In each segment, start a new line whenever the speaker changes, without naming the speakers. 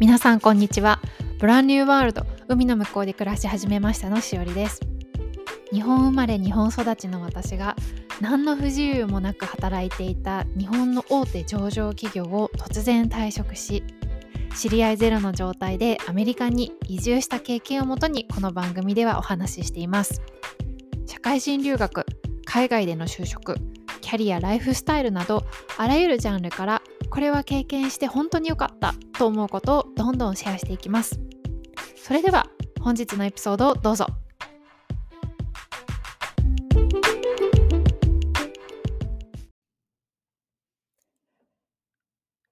皆さんこんにちは。ブランニューワールド海の向こうで暮らし始めましたのしおりです。日本生まれ日本育ちの私が何の不自由もなく働いていた日本の大手上場企業を突然退職し知り合いゼロの状態でアメリカに移住した経験をもとにこの番組ではお話ししています。社会人留学海外での就職キャリアライフスタイルなどあらゆるジャンルからこれは経験して本当に良かったと思うことをどんどんシェアしていきます。それでは本日のエピソードをどうぞ。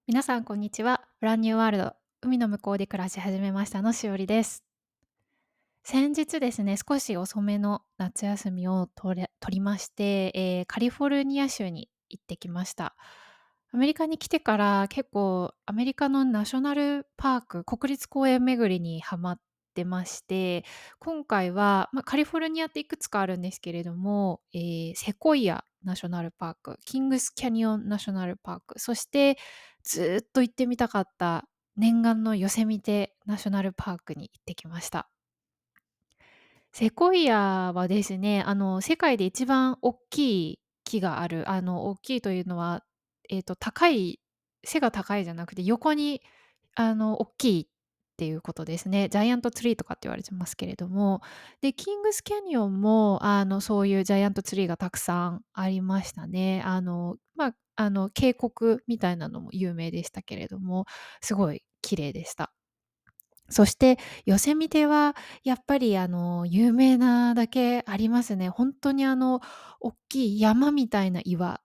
皆さんこんにちは。ブランニューワールド海の向こうで暮らし始めましたのしおりです。先日ですね少し遅めの夏休みを取りまして、えー、カリフォルニア州に行ってきました。アメリカに来てから結構アメリカのナショナルパーク国立公園巡りにハマってまして今回は、まあ、カリフォルニアっていくつかあるんですけれども、えー、セコイアナショナルパークキングスキャニオンナショナルパークそしてずっと行ってみたかった念願のヨセミテナショナルパークに行ってきました。セコイアはですねあの世界で一番大きい木があるあの大きいというのは、えーと、高い背が高いじゃなくて横にあの大きいっていうことですね。ジャイアントツリーとかって言われてますけれども。でキングスキャニオンもあのそういうジャイアントツリーがたくさんありましたね。あのまああの渓谷みたいなのも有名でしたけれどもすごい綺麗でした。そしてヨセミテはやっぱりあの有名なだけありますね。本当にあの大きい山みたいな岩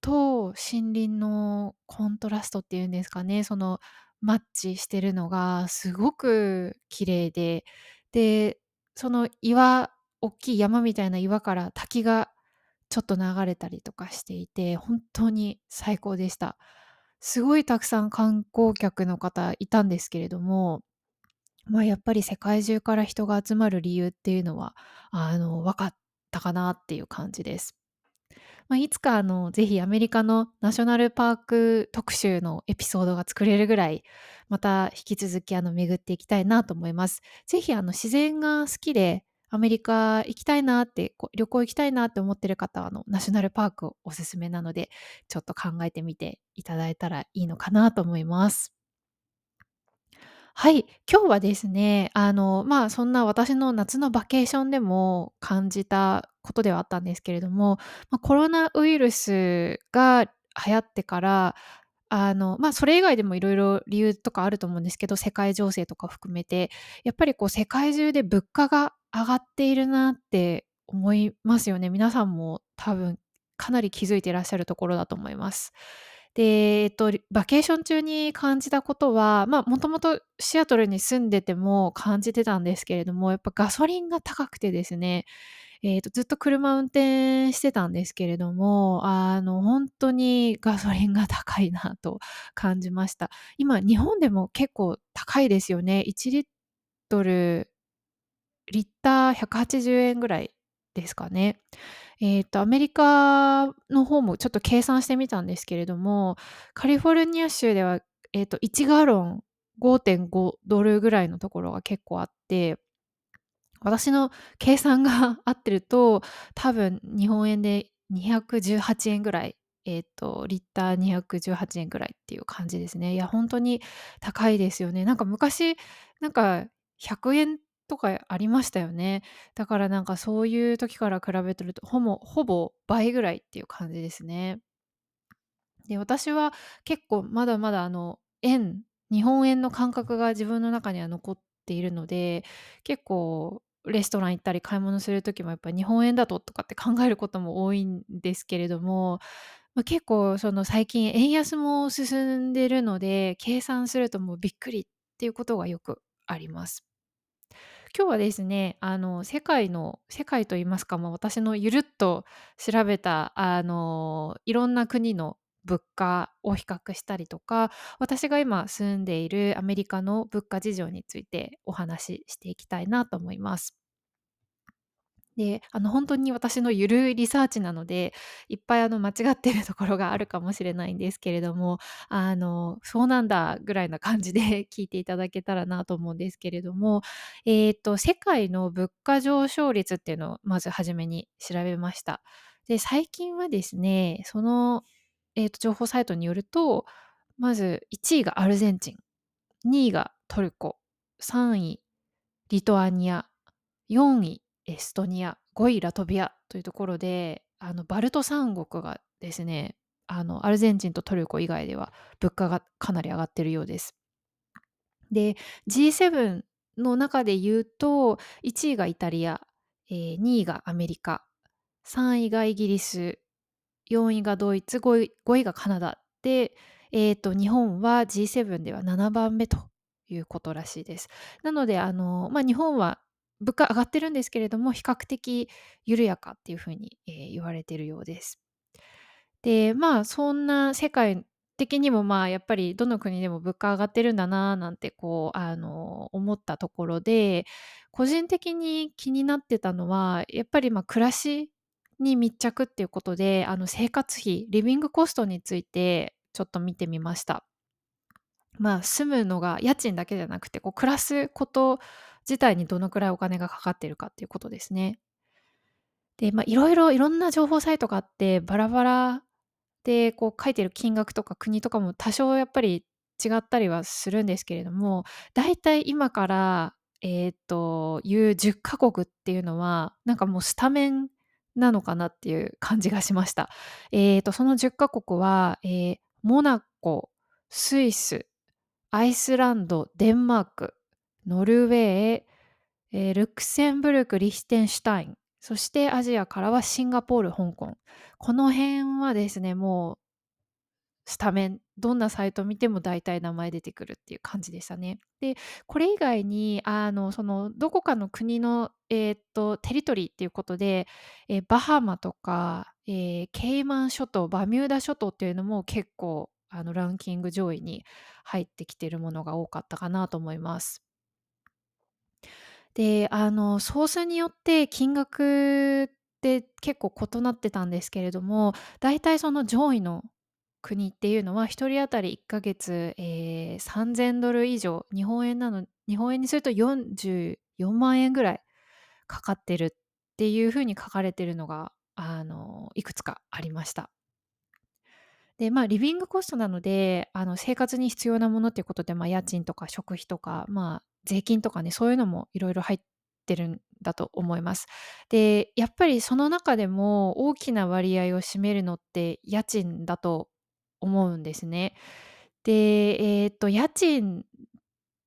と森林のコントラストっていうんですかね、そのマッチしてるのがすごく綺麗で、で、その岩大きい山みたいな岩から滝がちょっと流れたりとかしていて、本当に最高でした。すごいたくさん観光客の方いたんですけれどもまあ、やっぱり世界中から人が集まる理由っていうのはあの分かったかなっていう感じです。まあ、いつかあのぜひアメリカのナショナルパーク特集のエピソードが作れるぐらいまた引き続きあの巡っていきたいなと思います。ぜひあの自然が好きでアメリカ行きたいなって旅行行きたいなって思ってる方はあのナショナルパークおすすめなのでちょっと考えてみていただいたらいいのかなと思います。はい、今日はですね、あの、まあ、そんな私の夏のバケーションでも感じたことではあったんですけれども、まあ、コロナウイルスが流行ってから、あの、まあ、それ以外でもいろいろ理由とかあると思うんですけど、世界情勢とか含めて、やっぱりこう世界中で物価が上がっているなって思いますよね。皆さんも多分かなり気づいていらっしゃるところだと思います。で、えっと、バケーション中に感じたことは、まあ、もともとシアトルに住んでても感じてたんですけれども、やっぱガソリンが高くてですね、えっと、ずっと車運転してたんですけれども、あの、本当にガソリンが高いなと感じました。今、日本でも結構高いですよね。1リットル、リッター180円ぐらいですかね。えっ、と、アメリカの方もちょっと計算してみたんですけれども、カリフォルニア州では、えっ、と、1ガロン5.5ドルぐらいのところが結構あって、私の計算が合ってると、多分日本円で218円ぐらい、えっ、と、リッター218円ぐらいっていう感じですね。いや、本当に高いですよね。なんか昔、なんか100円とかありましたよね。だからなんかそういう時から比べてるとほぼほぼ倍ぐらいっていう感じですね。で私は結構まだまだあの円日本円の感覚が自分の中には残っているので結構レストラン行ったり買い物する時もやっぱ日本円だととかって考えることも多いんですけれども、まあ、結構その最近円安も進んでるので計算するともうびっくりっていうことがよくあります。今日はですねあの世界の世界といいますか、まあ、私のゆるっと調べたあのいろんな国の物価を比較したりとか私が今住んでいるアメリカの物価事情についてお話ししていきたいなと思います。で、あの、ほんとに私のゆるいリサーチなので、いっぱい、あの、間違ってるところがあるかもしれないんですけれども、あの、そうなんだぐらいな感じで 聞いていただけたらなと思うんですけれども、えっと、世界の物価上昇率っていうのをまず初めに調べました。で、最近はですね、その、えっと、情報サイトによると、まず1位がアルゼンチン、2位がトルコ、3位リトアニア、4位エストニア、5位ラトビアというところで、あの、バルト三国がですね、あの、アルゼンチンとトルコ以外では物価がかなり上がってるようです。で、G7 の中で言うと、1位がイタリア、えー2位がアメリカ、3位がイギリス、4位がドイツ、5位 ,5 位がカナダで、えーと、日本は G7 では7番目ということらしいです。なので、あの、まあ、日本は物価上がってるんですけれども、比較的緩やかっていうふうに、えー言われてるようです。で、まあ、そんな世界的にも、まあ、やっぱりどの国でも物価上がってるんだななんて、こう、あの、思ったところで、個人的に気になってたのは、やっぱり、ま、暮らしに密着っていうことで、あの、生活費、リビングコストについてちょっと見てみました。まあ、住むのが家賃だけじゃなくて、こう暮らすこと自体にどのくらいお金がかかってるかっていうことですね。で、まあ、いろいろいろんな情報サイトがあって、バラバラで、こう書いてる金額とか国とかも多少やっぱり違ったりはするんですけれども、だいたい今から、えっと、いう10カ国っていうのは、なんかもうスタメンなのかなっていう感じがしました。えっと、その10カ国は、えーモナコ、スイス、アイスランド、デンマーク、ノルウェー、えールクセンブルク、リヒテンシュタイン、そしてアジアからはシンガポール、香港。この辺はですね、もうスタメン、どんなサイト見ても大体名前出てくるっていう感じでしたね。で、これ以外に、あの、その、どこかの国の、えーっと、テリトリーっていうことで、えーバハマとか、えーケイマン諸島、バミューダ諸島っていうのも結構、あの、ランキング上位に入ってきてるものが多かったかなと思います。で、あの、ソースによって金額って結構異なってたんですけれども、だいたいその上位の国っていうのは、1人当たり1ヶ月、えー、3000ドル以上、日本円なの日本円にすると44万円ぐらいかかってるっていう風に書かれてるのが、あの、いくつかありました。で、まあ、リビングコストなので、あの、生活に必要なものっていうことで、まあ、家賃とか食費とか、まあ、税金とかね、そういうのもいろいろ入ってるんだと思います。で、やっぱりその中でも大きな割合を占めるのって家賃だと思うんですね。で、えっと、家賃っ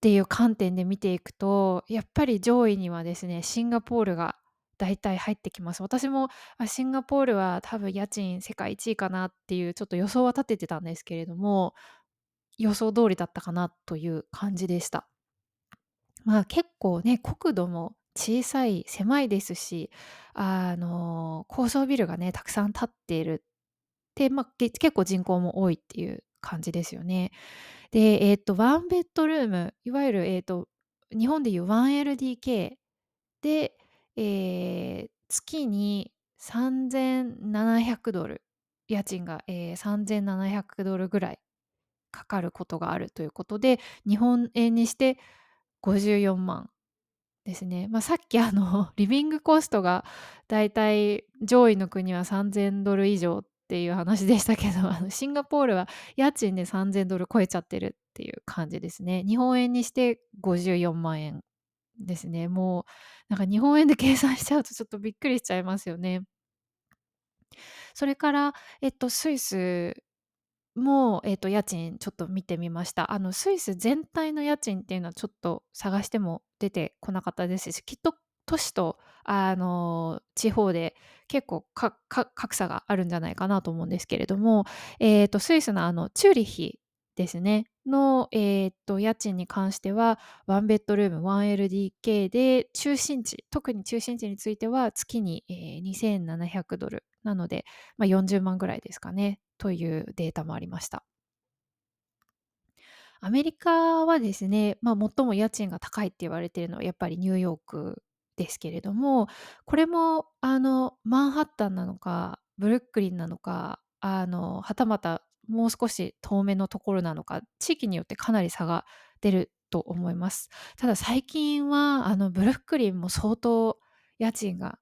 ていう観点で見ていくと、やっぱり上位にはですね、シンガポールが大体入ってきます。私も、あ、シンガポールは多分家賃世界一位かなっていうちょっと予想は立ててたんですけれども、予想通りだったかなという感じでした。まあ、結構ね、国土も小さい、狭いですし、あの、高層ビルがね、たくさん建っている。で、まあ、結構人口も多いっていう感じですよね。で、えっと、ワンベッドルーム、いわゆる、えっと、日本でいう 1LDK で、えー月に3700ドル、家賃が、えー3700ドルぐらいかかることがあるということで、日本円にして54万ですね。まあ、さっきあのリビングコストがだいたい上位の国は3000ドル以上っていう話でしたけど、あのシンガポールは家賃で3000ドル超えちゃってるっていう感じですね。日本円にして54万円ですね。もうなんか日本円で計算しちゃうとちょっとびっくりしちゃいますよね。それから、えっと、スイスも、えっと、家賃ちょっと見てみました。あの、スイス全体の家賃っていうのはちょっと探しても出てこなかったですし、きっと都市と、あの、地方で結構かか格差があるんじゃないかなと思うんですけれども、えっと、スイスのあの、チューリヒですね、の、えっと、家賃に関しては、ワンベッドルーム 1LDK で、中心地、特に中心地については月に、えー2700ドル。なので、まあ、40万ぐらいですかね。というデータもありました。アメリカはですね、まあ、最も家賃が高いって言われているのはやっぱりニューヨークですけれども、これもあのマンハッタンなのか、ブルックリンなのか、あのはたまたもう少し遠めのところなのか、地域によってかなり差が出ると思います。ただ最近はあのブルックリンも相当家賃が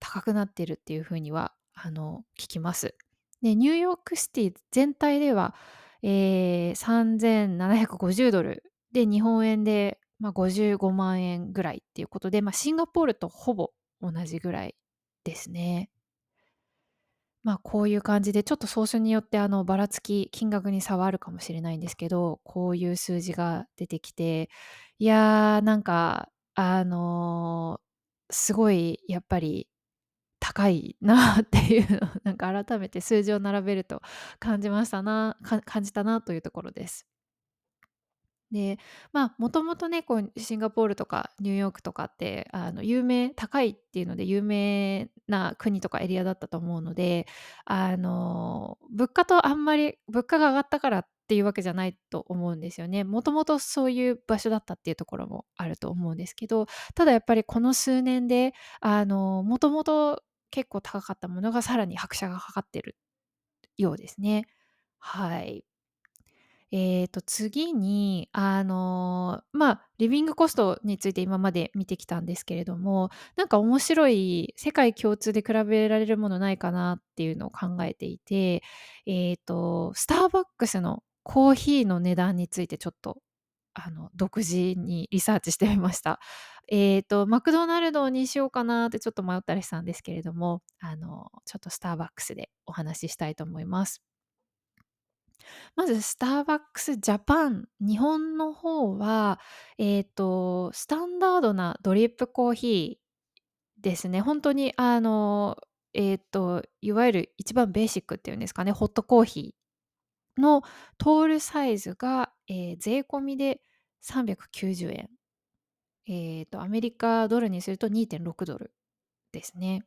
高くなっているっていうふうにはあの聞きます。でニューヨークシティ全体では、えー、3750ドルで日本円で、まあ、55万円ぐらいっていうことで、まあ、シンガポールとほぼ同じぐらいですね。まあこういう感じでちょっと総書によってあのばらつき金額に差はあるかもしれないんですけどこういう数字が出てきていやーなんかあのーすごいやっぱり高いなっていうのをなんか改めて数字を並べると感じましたな感じたなというところです。でまあもともとねこうシンガポールとかニューヨークとかってあの有名高いっていうので有名な国とかエリアだったと思うのであの物価とあんまり物価が上がったからっていうわけじゃないと思うんですよね。もともとそういう場所だったっていうところもあると思うんですけどただやっぱりこの数年であのもともと結構高かったものがさらに拍車がかかってるようですね。はい。えーと、次に、あの、まあ、リビングコストについて今まで見てきたんですけれども、なんか面白い世界共通で比べられるものないかなっていうのを考えていて、えーと、スターバックスのコーヒーの値段についてちょっとあの独自にリサーチしてみました。えーと、マクドナルドにしようかなってちょっと迷ったりしたんですけれども、あのちょっとスターバックスでお話ししたいと思います。まずスターバックスジャパン日本の方はえっ、とスタンダードなドリップコーヒーですね。本当にあのえっ、といわゆる一番ベーシックっていうんですかねホットコーヒーのトールサイズが、えー税込みで390円えっ、とアメリカドルにすると2.6ドルですね。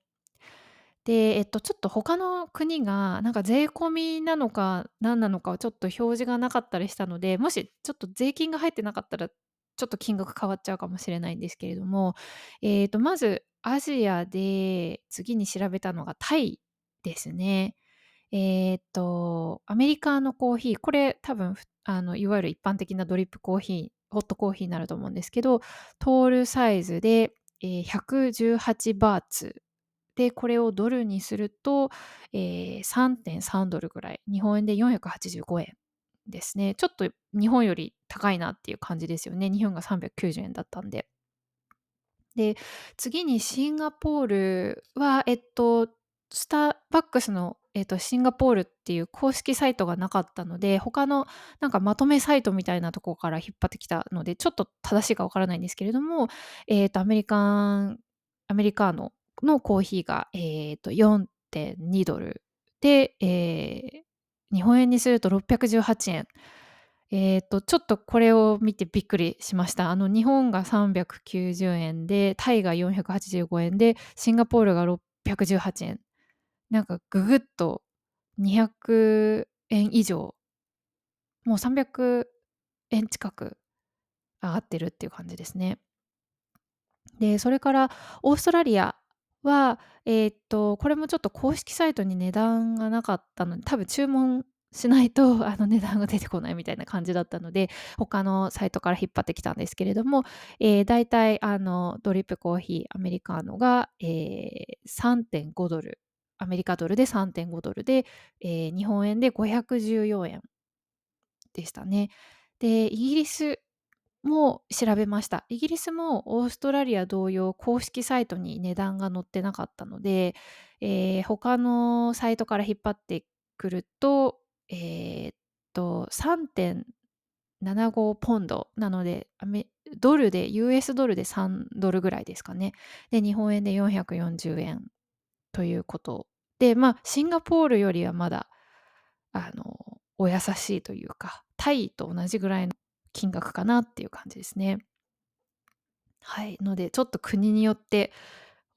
で、えっと、ちょっと他の国が、なんか税込みなのか何なのかはちょっと表示がなかったりしたので、もしちょっと税金が入ってなかったら、ちょっと金額変わっちゃうかもしれないんですけれども、えっと、まずアジアで次に調べたのがタイですね。えっと、アメリカのコーヒー、これ多分、あの、いわゆる一般的なドリップコーヒー、ホットコーヒーになると思うんですけど、トールサイズで、えー118バーツで、これをドルにすると、えー、3.3ドルぐらい。日本円で485円ですね。ちょっと日本より高いなっていう感じですよね。日本が390円だったんで。で、次にシンガポールは、えっと、スターバックスの、えっと、シンガポールっていう公式サイトがなかったので、他のなんかまとめサイトみたいなところから引っ張ってきたので、ちょっと正しいかわからないんですけれども、えっと、アメリカン、アメリカーノのコーヒーが、えー、と4.2ドルで、えー、日本円にすると618円。えー、とちょっとこれを見てびっくりしました。あの日本が390円でタイが485円でシンガポールが618円。なんかぐぐっと200円以上もう300円近く上がってるっていう感じですね。でそれからオーストラリアは、えーっと、これもちょっと公式サイトに値段がなかったので、多分注文しないとあの値段が出てこないみたいな感じだったので、他のサイトから引っ張ってきたんですけれども、えー、大体あのドリップコーヒーアメリカーノが、えー、3.5ドル、アメリカドルで3.5ドルで、えー、日本円で514円でしたね。で、イギリスも調べました。イギリスもオーストラリア同様公式サイトに値段が載ってなかったので、えー、他のサイトから引っ張ってくると、えー、っと3.75ポンドなのでドルで US ドルで3ドルぐらいですかね。で日本円で440円ということでまあシンガポールよりはまだあのお優しいというかタイと同じぐらいの金額かなっていう感じですね。はい。ので、ちょっと国によって、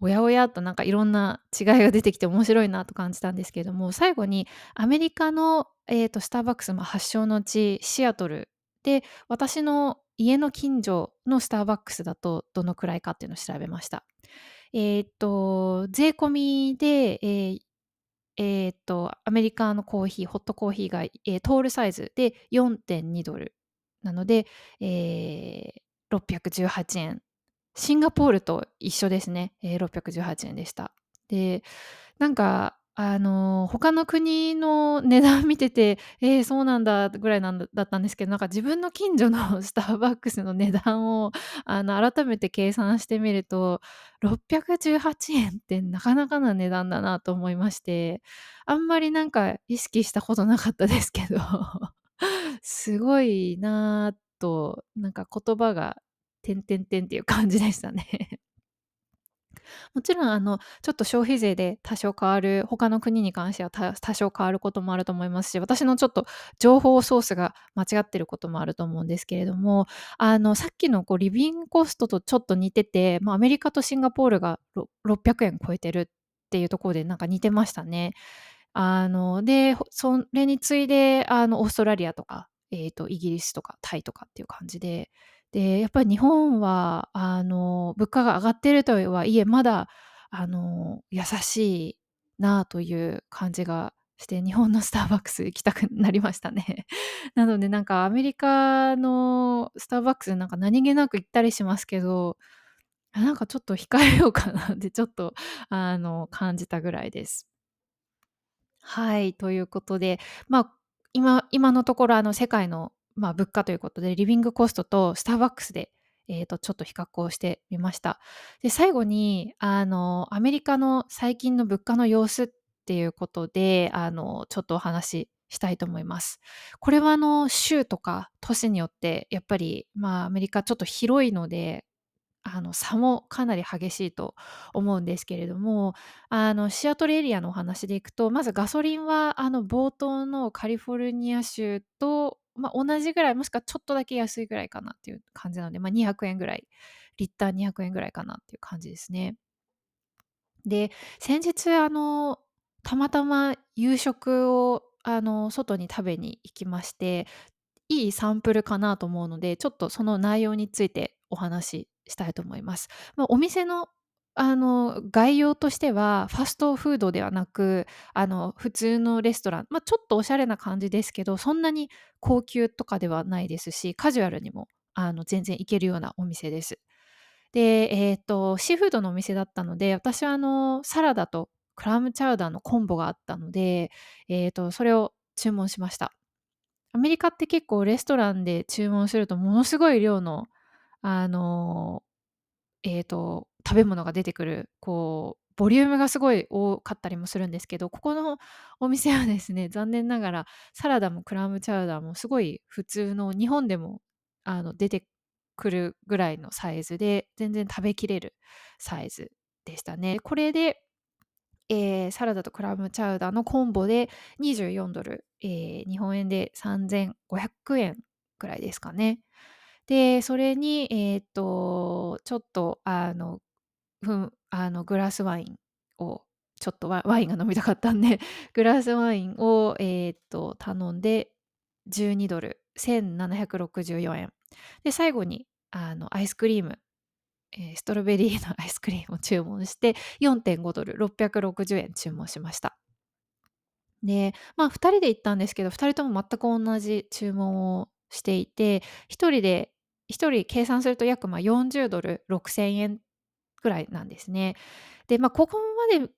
おやおやとなんかいろんな違いが出てきて面白いなと感じたんですけれども、最後にアメリカの、えーと、スターバックス、まあ、発祥の地、シアトルで、私の家の近所のスターバックスだとどのくらいかっていうのを調べました。えっと、税込みで、えええっと、アメリカのコーヒー、ホットコーヒーが、ええ、トールサイズで $4.2 なので、ええ、618円。シンガポールと一緒ですね。ええ、618円でした。で、なんか、あの、他の国の値段見てて、ええ、そうなんだぐらいなんだだったんですけど、なんか自分の近所の スターバックスの値段を、あの、改めて計算してみると、618円ってなかなかな値段だなと思いまして、あんまりなんか意識したことなかったですけど、すごいなと、なんか言葉が、てんてんてんっていう感じでしたね。もちろんあの、ちょっと消費税で多少変わる他の国に関しては、多少変わることもあると思いますし、私のちょっと情報ソースが間違ってることもあると思うんですけれども、あの、さっきのこうリビングコストとちょっと似てて、まあ、アメリカとシンガポールが600円超えてるっていうところでなんか似てましたね。あの、で、それに次いで、あの、オーストラリアとか、えっと、イギリスとかタイとかっていう感じで、で、やっぱり日本は、あの、物価が上がってるとはいえ、まだ、あの、優しいなという感じがして、日本のスターバックス行きたくなりましたね。なのでなんかアメリカのスターバックスなんか何気なく行ったりしますけど、なんかちょっと控えようかなってちょっと、あの、感じたぐらいです。はい、ということで、まあ、今今のところあの世界のまあ、物価ということで、リビングコストとスターバックスで、えーと、ちょっと比較をしてみました。で、最後に、あの、アメリカの最近の物価の様子っていうことで、あの、ちょっとお話ししたいと思います。これはあの、州とか都市によって、やっぱり、まあ、アメリカちょっと広いので、あの差もかなり激しいと思うんですけれどもあのシアトルエリアのお話でいくとまずガソリンはあの冒頭のカリフォルニア州とまあ、同じぐらい、もしくはちょっとだけ安いぐらいかなっていう感じなので、まあ、200円ぐらい、リッター200円ぐらいかなっていう感じですね。で、先日、あの、たまたま夕食を、あの、外に食べに行きまして、いいサンプルかなと思うので、ちょっとその内容についてお話ししたいと思います。まあ、お店のあの、概要としては、ファストフードではなく、あの、普通のレストラン、まあ、ちょっとおしゃれな感じですけど、そんなに高級とかではないですし、カジュアルにも、あの、全然行けるようなお店です。で、えっと、シーフードのお店だったので、私はあの、サラダとクラムチャウダーのコンボがあったので、えっと、それを注文しました。アメリカって結構レストランで注文するとものすごい量の、あの、えっと、食べ物が出てくる、こう、ボリュームがすごい多かったりもするんですけど、ここのお店はですね、残念ながらサラダもクラムチャウダーもすごい普通の日本でもあの出てくるぐらいのサイズで、全然食べきれるサイズでしたね。これで、えー、サラダとクラムチャウダーのコンボで24ドル、えー、日本円で3500円くらいですかね。で、それに、えっと、ちょっと、あの、ふんあのグラスワインをちょっと ワインが飲みたかったんで グラスワインを、え、っと頼んで12ドル1764円で最後にあのアイスクリーム、え、ストロベリーの アイスクリームを注文して4.5ドル660円注文しました。でまあ2人で行ったんですけど2人とも全く同じ注文をしていて1人で1人計算すると約まあ40ドル6000円ぐらいなんですね。で、まあ、ここまで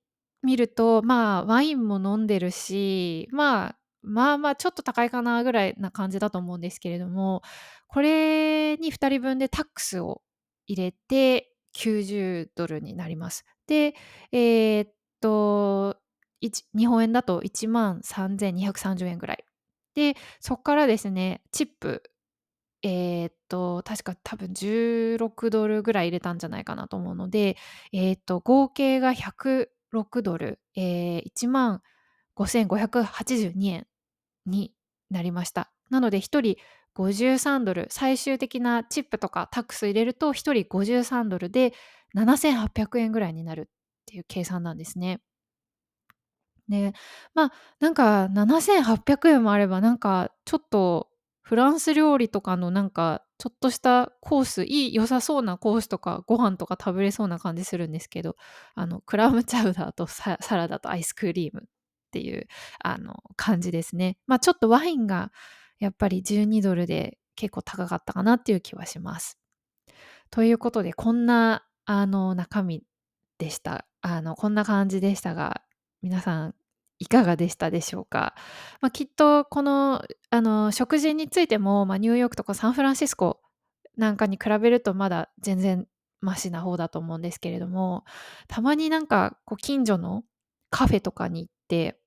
見ると、まあ、ワインも飲んでるし、まあ、まあまあちょっと高いかなぐらいな感じだと思うんですけれども、これに2人分でタックスを入れて90ドルになります。で、えー、っと、日本円だと1万3230円ぐらい。で、そこからですね、チップえーっと、確か多分16ドルぐらい入れたんじゃないかなと思うので、えーっと、合計が106ドル、えー、1万5582円になりました。なので1人53ドル、最終的なチップとかタックス入れると1人53ドルで7800円ぐらいになるっていう計算なんですね。で、まあ、なんか7800円もあればなんかちょっとフランス料理とかのなんかちょっとしたコースいい良さそうなコースとかご飯とか食べれそうな感じするんですけどあのクラムチャウダーとサラダとアイスクリームっていうあの感じですね。まあちょっとワインがやっぱり12ドルで結構高かったかなっていう気はします。ということでこんなあの中身でした。あのこんな感じでしたが皆さんいかがでしたでしょうか、まあ、きっとこのあの食事についても、まあ、ニューヨークとかサンフランシスコなんかに比べるとまだ全然マシな方だと思うんですけれどもたまになんかこう近所のカフェとかに行って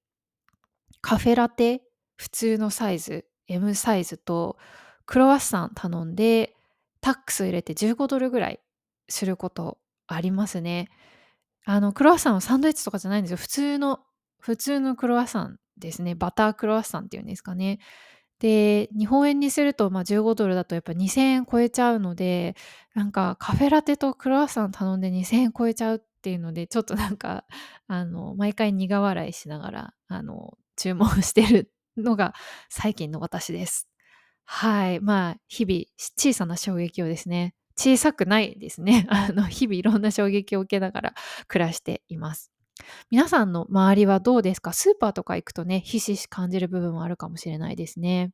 カフェラテ普通のサイズ M サイズとクロワッサン頼んでタックス入れて15ドルぐらいすることありますね。あのクロワッサンはサンドイッチとかじゃないんですよ普通の普通のクロワッサンですね。バタークロワッサンっていうんですかね。で、日本円にすると、まあ、15ドルだとやっぱ2000円超えちゃうので、なんかカフェラテとクロワッサン頼んで2000円超えちゃうっていうので、ちょっとなんか、あの、毎回苦笑いしながら、あの、注文してるのが最近の私です。はい。まあ、日々、小さな衝撃をですね、小さくないですね。あの、日々いろんな衝撃を受けながら暮らしています。皆さんの周りはどうですか？スーパーとか行くとね、ひしひし感じる部分はあるかもしれないですね。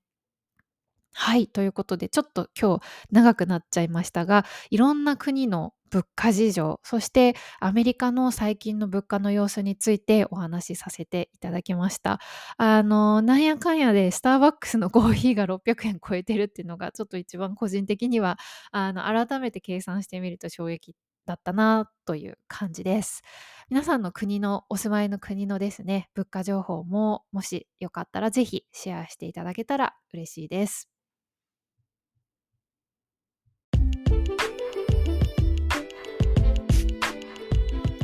はい。ということで、ちょっと今日長くなっちゃいましたが、いろんな国の物価事情、そしてアメリカの最近の物価の様子についてお話しさせていただきました。あの、なんやかんやでスターバックスのコーヒーが600円超えてるっていうのが、ちょっと一番個人的には、あの、改めて計算してみると衝撃だったなという感じです。皆さんの国のお住まいの国のですね、物価情報ももしよかったらぜひシェアしていただけたら嬉しいです。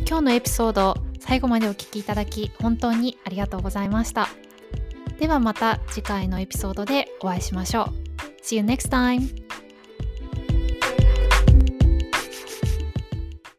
今日のエピソード最後までお聴きいただき本当にありがとうございました。ではまた次回のエピソードでお会いしましょう。See you next time!